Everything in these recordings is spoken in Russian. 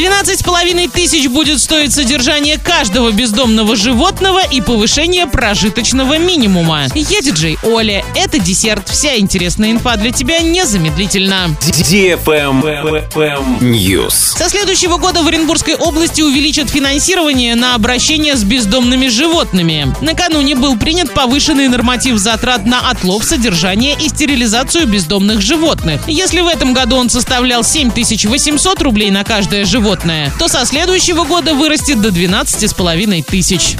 12,5 тысяч будет стоить содержание каждого бездомного животного и повышение прожиточного минимума. Я диджей Оля. Это десерт. Вся интересная инфа для тебя незамедлительно. News. Со следующего года в Оренбургской области увеличат финансирование на обращение с бездомными животными. Накануне был принят повышенный норматив затрат на отлов, содержание и стерилизацию бездомных животных. Если в этом году он составлял 7800 рублей на каждое животное, то со следующего года вырастет до 12,5 тысяч.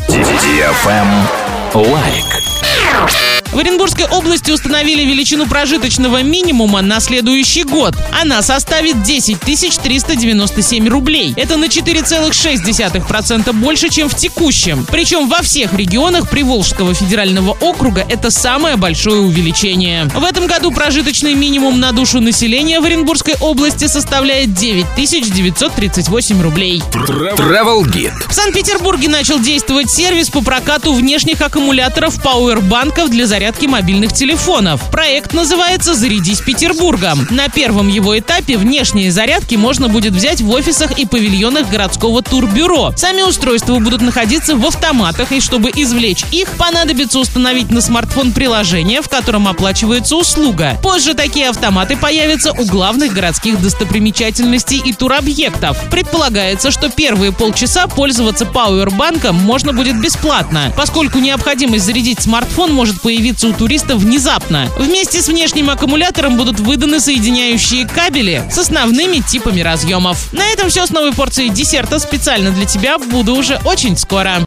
Лайк. В Оренбургской области установили величину прожиточного минимума на следующий год. Она составит 10 397 рублей. Это на 4,6% больше, чем в текущем. Причем во всех регионах Приволжского федерального округа это самое большое увеличение. В этом году прожиточный минимум на душу населения в Оренбургской области составляет 9 938 рублей. Travel Guide. В Санкт-Петербурге начал действовать сервис по прокату внешних аккумуляторов пауэрбанков для зарядки мобильных телефонов. Проект называется «Зарядись Петербургом». На первом его этапе внешние зарядки можно будет взять в офисах и павильонах городского турбюро. Сами устройства будут находиться в автоматах, и чтобы извлечь их, понадобится установить на смартфон приложение, в котором оплачивается услуга. Позже такие автоматы появятся у главных городских достопримечательностей и туробъектов. Предполагается, что первые полчаса пользоваться пауэрбанком можно будет бесплатно, поскольку необходимость зарядить смартфон может появиться у туристов внезапно. Вместе с внешним аккумулятором будут выданы соединяющие кабели с основными типами разъемов. На этом все с новой порцией десерта специально для тебя. Буду уже очень скоро.